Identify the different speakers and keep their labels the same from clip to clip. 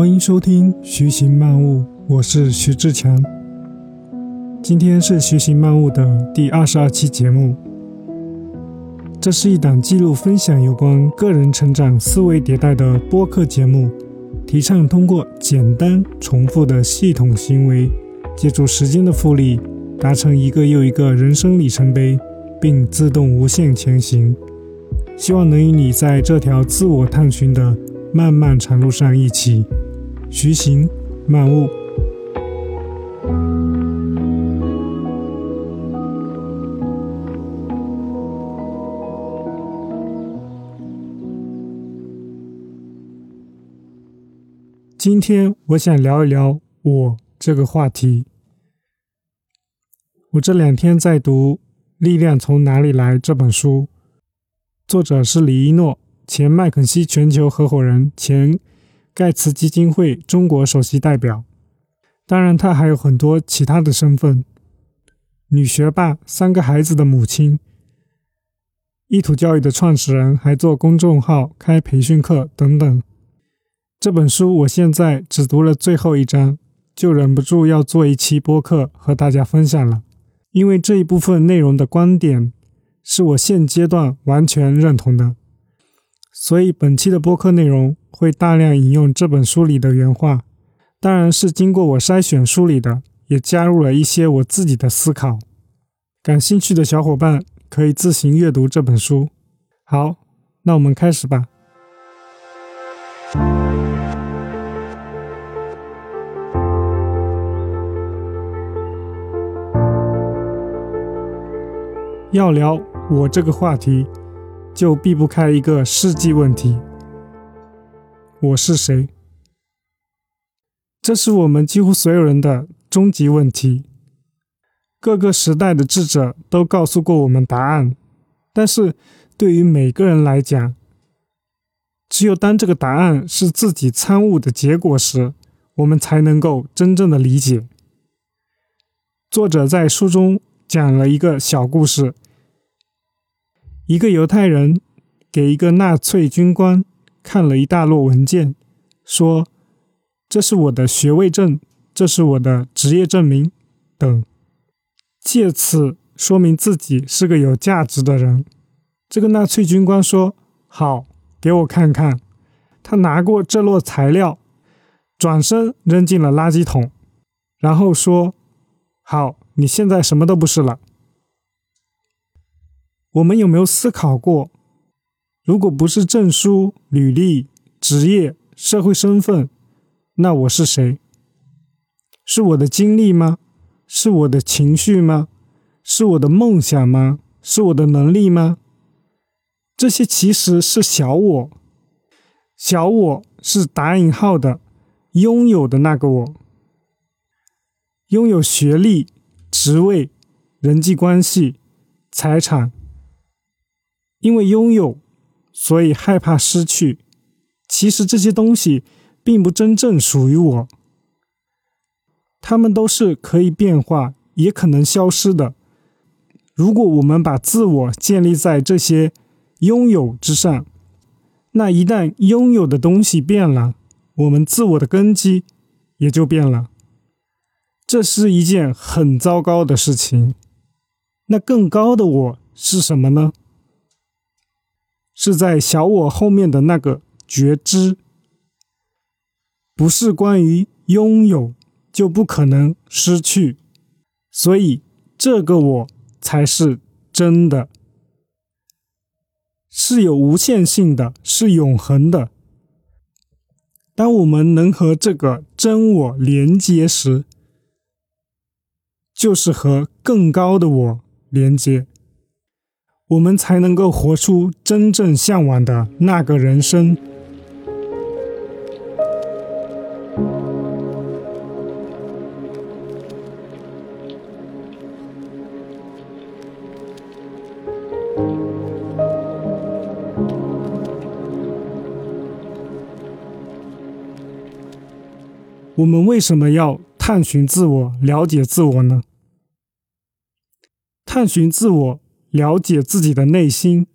Speaker 1: 欢迎收听《徐行漫悟》，我是徐志强。今天是《徐行漫悟》的第二十二期节目。这是一档记录分享有关个人成长、思维迭代的播客节目，提倡通过简单重复的系统行为，借助时间的复利，达成一个又一个人生里程碑，并自动无限前行。希望能与你在这条自我探寻的漫漫长路上一起徐行漫悟。今天我想聊一聊我这个话题。我这两天在读《力量从哪里来》这本书，作者是李一诺，前麦肯锡全球合伙人，前盖茨基金会中国首席代表。当然，他还有很多其他的身份：女学霸，三个孩子的母亲，意图教育的创始人，还做公众号、开培训课等等。这本书我现在只读了最后一章，就忍不住要做一期播客和大家分享了。因为这一部分内容的观点是我现阶段完全认同的，所以本期的播客内容会大量引用这本书里的原话，当然是经过我筛选梳理的，也加入了一些我自己的思考。感兴趣的小伙伴可以自行阅读这本书。好，那我们开始吧。要聊我这个话题，就避不开一个世纪问题：我是谁？这是我们几乎所有人的终极问题。各个时代的智者都告诉过我们答案，但是对于每个人来讲，只有当这个答案是自己参悟的结果时，我们才能够真正的理解。作者在书中讲了一个小故事。一个犹太人给一个纳粹军官看了一大摞文件，说：“这是我的学位证，这是我的职业证明等，借此说明自己是个有价值的人。”这个纳粹军官说：“好，给我看看。”他拿过这摞材料，转身扔进了垃圾桶，然后说：“好，你现在什么都不是了。”我们有没有思考过，如果不是证书、履历、职业、社会身份，那我是谁？是我的经历吗？是我的情绪吗？是我的梦想吗？是我的能力吗？这些其实是小我，小我是打引号的拥有的那个我，拥有学历、职位、人际关系、财产。因为拥有，所以害怕失去。其实这些东西并不真正属于我，它们都是可以变化，也可能消失的。如果我们把自我建立在这些拥有之上，那一旦拥有的东西变了，我们自我的根基也就变了。这是一件很糟糕的事情。那更高的我是什么呢？是在小我后面的那个觉知，不是关于拥有就不可能失去，所以这个我才是真的，是有无限性的，是永恒的。当我们能和这个真我连接时，就是和更高的我连接。我们才能够活出真正向往的那个人生。我们为什么要探寻自我、了解自我呢？探寻自我。了解自己的内心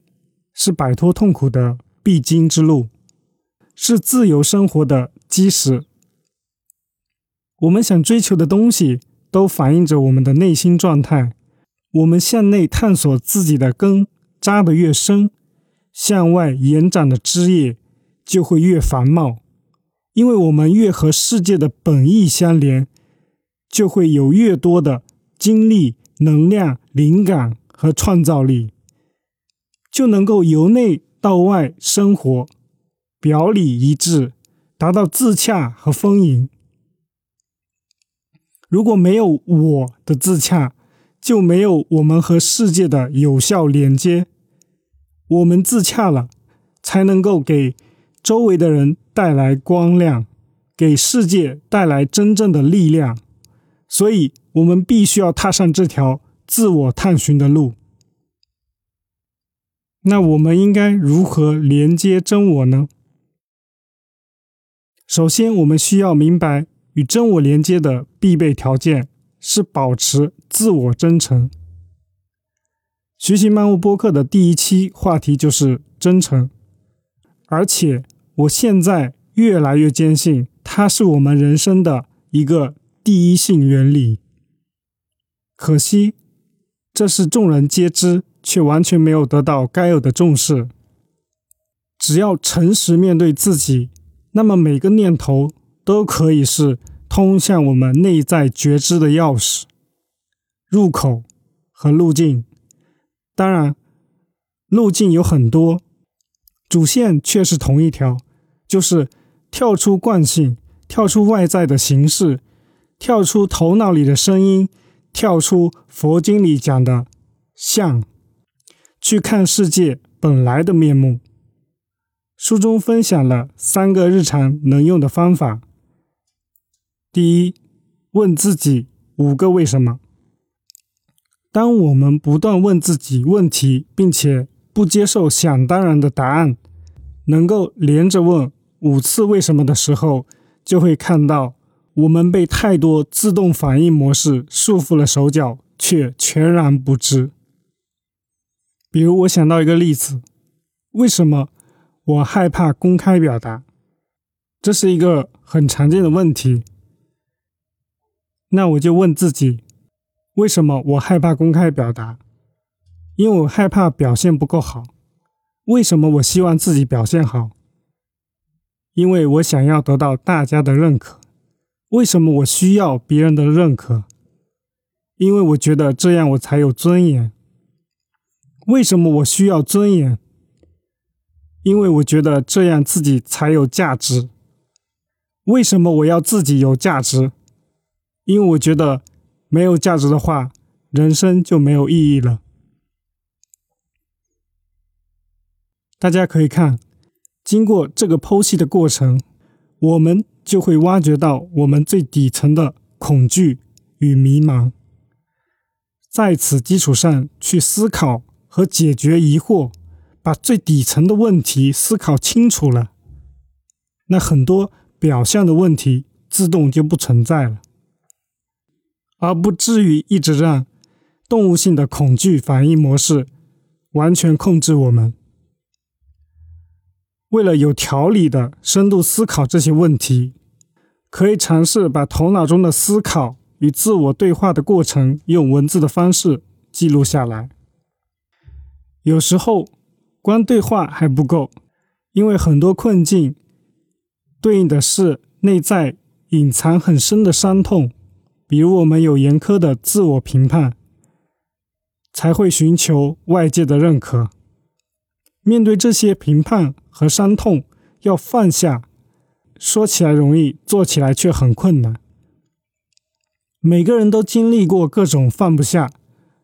Speaker 1: 是摆脱痛苦的必经之路。是自由生活的基石。我们想追求的东西，都反映着我们的内心状态。我们向内探索自己的根扎得越深，向外延展的枝叶就会越繁茂。因为我们越和世界的本意相连，就会有越多的精力、能量、灵感和创造力，就能够由内到外生活，表里一致，达到自洽和丰盈。如果没有我的自洽，就没有我们和世界的有效连接。我们自洽了，才能够给周围的人带来光亮，给世界带来真正的力量。所以，我们必须要踏上这条自我探寻的路。那我们应该如何连接真我呢？首先，我们需要明白。与真我连接的必备条件是保持自我真诚。学习漫悟播客的第一期话题就是真诚，而且我现在越来越坚信，它是我们人生的一个第一性原理。可惜，这是众人皆知，却完全没有得到该有的重视。只要诚实面对自己，那么每个念头。都可以是通向我们内在觉知的钥匙、入口和路径。当然，路径有很多，主线却是同一条，就是跳出惯性，跳出外在的形式，跳出头脑里的声音，跳出佛经里讲的相，去看世界本来的面目。书中分享了三个日常能用的方法。第一，问自己五个为什么。当我们不断问自己问题，并且不接受想当然的答案，能够连着问五次为什么的时候，就会看到我们被太多自动反应模式束缚了手脚，却全然不知。比如，我想到一个例子：为什么我害怕公开表达？这是一个很常见的问题。那我就问自己，为什么我害怕公开表达？因为我害怕表现不够好。为什么我希望自己表现好？因为我想要得到大家的认可。为什么我需要别人的认可？因为我觉得这样我才有尊严。为什么我需要尊严？因为我觉得这样自己才有价值。为什么我要自己有价值？因为我觉得没有价值的话，人生就没有意义了。大家可以看，经过这个剖析的过程，我们就会挖掘到我们最底层的恐惧与迷茫，在此基础上去思考和解决疑惑，把最底层的问题思考清楚了，那很多表象的问题自动就不存在了。而不至于一直让动物性的恐惧反应模式完全控制我们。为了有条理的深度思考这些问题，可以尝试把头脑中的思考与自我对话的过程用文字的方式记录下来。有时候，光对话还不够，因为很多困境对应的是内在隐藏很深的伤痛。比如，我们有严苛的自我评判，才会寻求外界的认可。面对这些评判和伤痛，要放下，说起来容易，做起来却很困难。每个人都经历过各种放不下，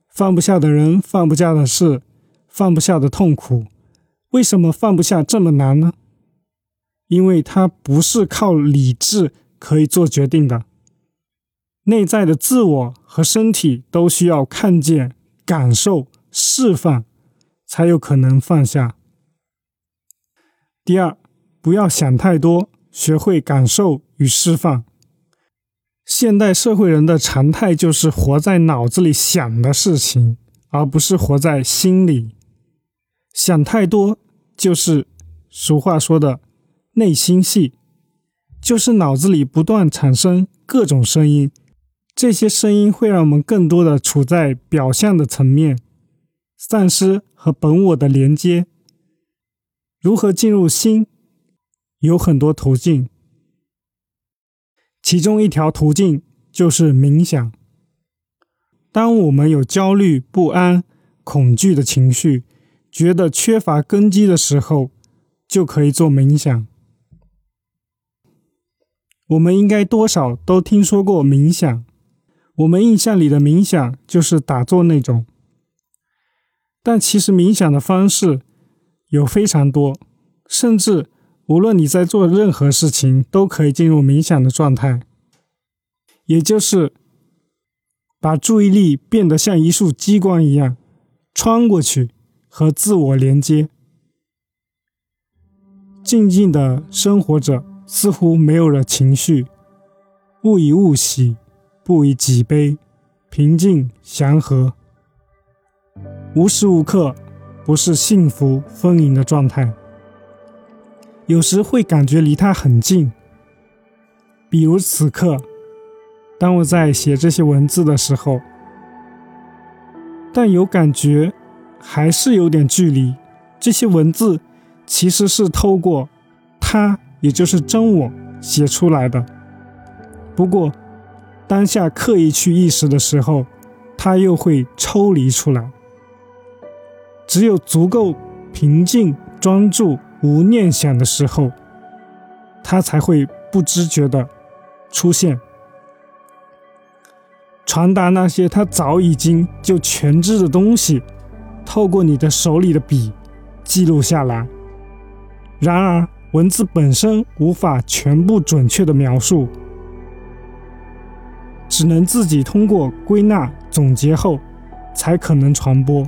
Speaker 1: 放不下的人，放不下的事，放不下的痛苦。为什么放不下这么难呢？因为它不是靠理智可以做决定的。内在的自我和身体都需要看见、感受、释放，才有可能放下。第二，不要想太多，学会感受与释放。现代社会人的常态就是活在脑子里想的事情，而不是活在心里。想太多，就是俗话说的内心戏，就是脑子里不断产生各种声音，这些声音会让我们更多的处在表象的层面，丧失和本我的连接。如何进入心？有很多途径，其中一条途径就是冥想。当我们有焦虑、不安、恐惧的情绪，觉得缺乏根基的时候，就可以做冥想。我们应该多少都听说过冥想，我们印象里的冥想就是打坐那种，但其实冥想的方式有非常多，甚至。无论你在做任何事情，都可以进入冥想的状态，也就是把注意力变得像一束激光一样穿过去，和自我连接。静静的生活着，似乎没有了情绪，不以物喜，不以己悲，平静祥和，无时无刻不是幸福丰盈的状态。有时会感觉离他很近，比如此刻，当我在写这些文字的时候，但有感觉还是有点距离。这些文字其实是透过他，也就是真我写出来的。不过，当下刻意去意识的时候，他又会抽离出来。只有足够平静、专注。无念想的时候，它才会不知觉的出现，传达那些他早已经就全知的东西，透过你的手里的笔记录下来。然而，文字本身无法全部准确的描述，只能自己通过归纳总结后，才可能传播。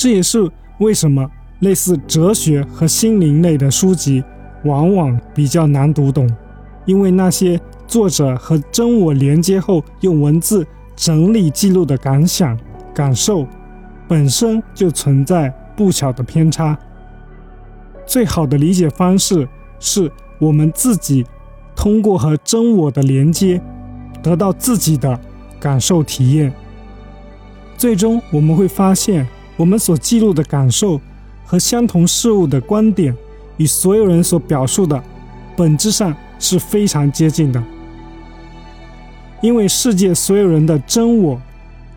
Speaker 1: 这也是为什么。类似哲学和心灵类的书籍，往往比较难读懂，因为那些作者和真我连接后用文字整理记录的感想、感受，本身就存在不小的偏差。最好的理解方式是我们自己通过和真我的连接，得到自己的感受体验。最终我们会发现，我们所记录的感受。和相同事物的观点，与所有人所表述的，本质上是非常接近的。因为世界所有人的真我，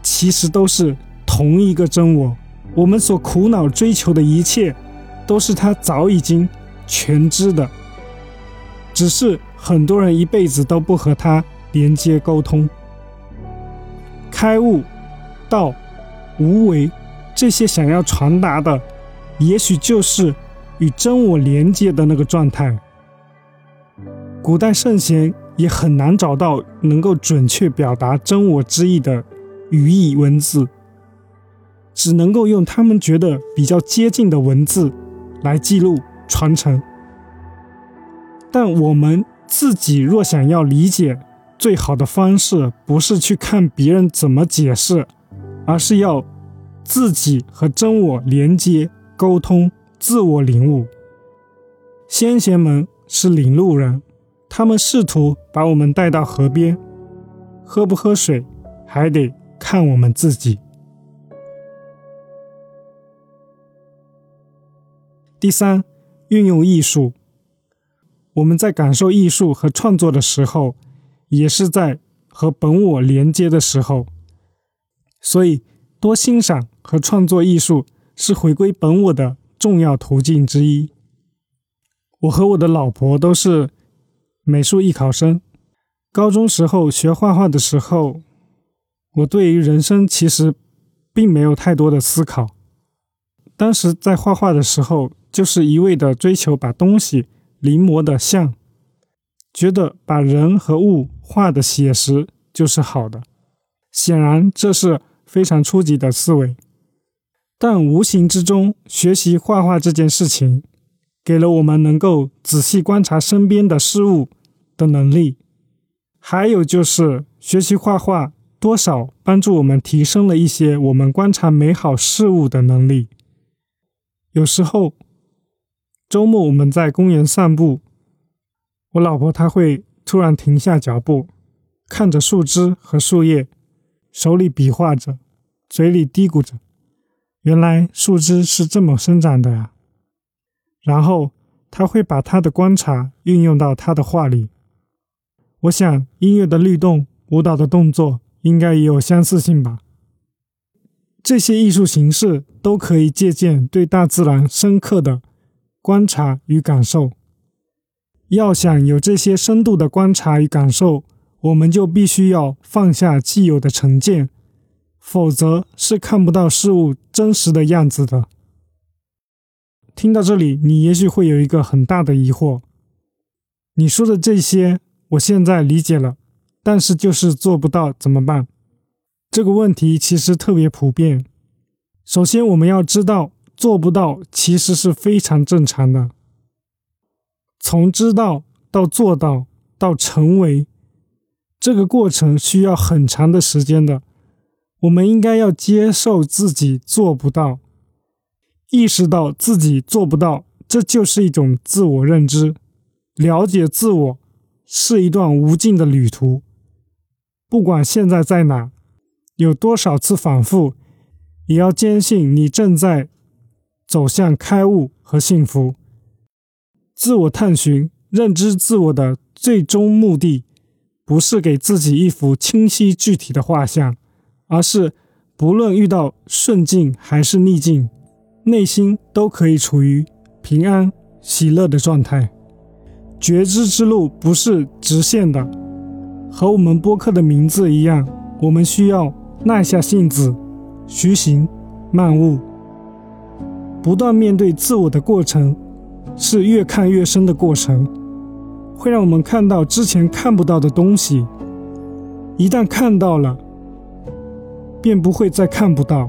Speaker 1: 其实都是同一个真我。我们所苦恼追求的一切，都是他早已经全知的，只是很多人一辈子都不和他连接沟通。开悟、道、无为，这些想要传达的。也许就是与真我连接的那个状态。古代圣贤也很难找到能够准确表达真我之意的语义文字，只能够用他们觉得比较接近的文字来记录传承。但我们自己若想要理解，最好的方式不是去看别人怎么解释，而是要自己和真我连接。沟通、自我领悟。先贤们是领路人，他们试图把我们带到河边，喝不喝水还得看我们自己。第三，运用艺术。我们在感受艺术和创作的时候，也是在和本我连接的时候，所以多欣赏和创作艺术。是回归本我的重要途径之一。我和我的老婆都是美术艺考生。高中时候学画画的时候，我对于人生其实并没有太多的思考。当时在画画的时候，就是一味的追求把东西临摹的像，觉得把人和物画的写实就是好的。显然，这是非常初级的思维。但无形之中，学习画画这件事情，给了我们能够仔细观察身边的事物的能力。还有就是，学习画画多少帮助我们提升了一些我们观察美好事物的能力。有时候，周末我们在公园散步，我老婆她会突然停下脚步，看着树枝和树叶，手里比划着，嘴里嘀咕着：“原来树枝是这么生长的呀。”然后他会把他的观察运用到他的画里。我想，音乐的律动、舞蹈的动作应该也有相似性吧。这些艺术形式都可以借鉴对大自然深刻的观察与感受。要想有这些深度的观察与感受，我们就必须要放下既有的成见，否则是看不到事物真实的样子的。听到这里，你也许会有一个很大的疑惑：你说的这些，我现在理解了，但是就是做不到，怎么办？这个问题其实特别普遍。首先，我们要知道，做不到其实是非常正常的。从知道到做到到成为，这个过程需要很长的时间的。我们应该要接受自己做不到，意识到自己做不到，这就是一种自我认知。了解自我是一段无尽的旅途，不管现在在哪。有多少次反复，也要坚信你正在走向开悟和幸福。自我探寻、认知自我的最终目的，不是给自己一幅清晰具体的画像，而是不论遇到顺境还是逆境，内心都可以处于平安喜乐的状态。觉知之路不是直线的，和我们播客的名字一样，我们需要。耐下性子，徐行，漫悟，不断面对自我的过程，是越看越深的过程，会让我们看到之前看不到的东西。一旦看到了，便不会再看不到。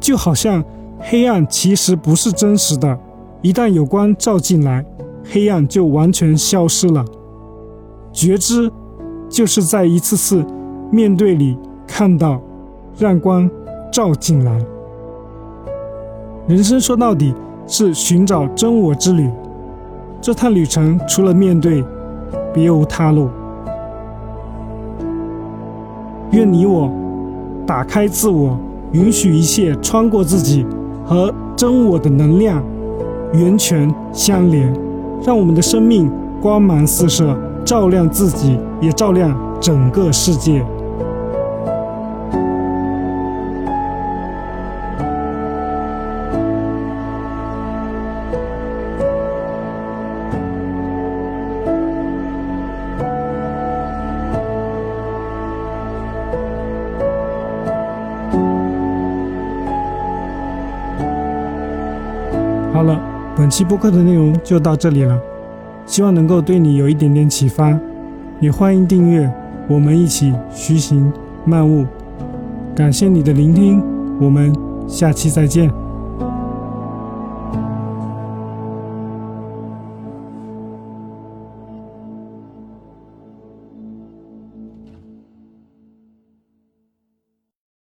Speaker 1: 就好像黑暗其实不是真实的，一旦有光照进来，黑暗就完全消失了。觉知，就是在一次次面对里。看到，让光照进来。人生说到底是寻找真我之旅，这趟旅程除了面对，别无他路。愿你我打开自我，允许一切穿过自己和真我的能量源泉相连，让我们的生命光芒四射，照亮自己，也照亮整个世界。本期播客的内容就到这里了，希望能够对你有一点点启发，也欢迎订阅，我们一起徐行漫悟。感谢你的聆听，我们下期再见。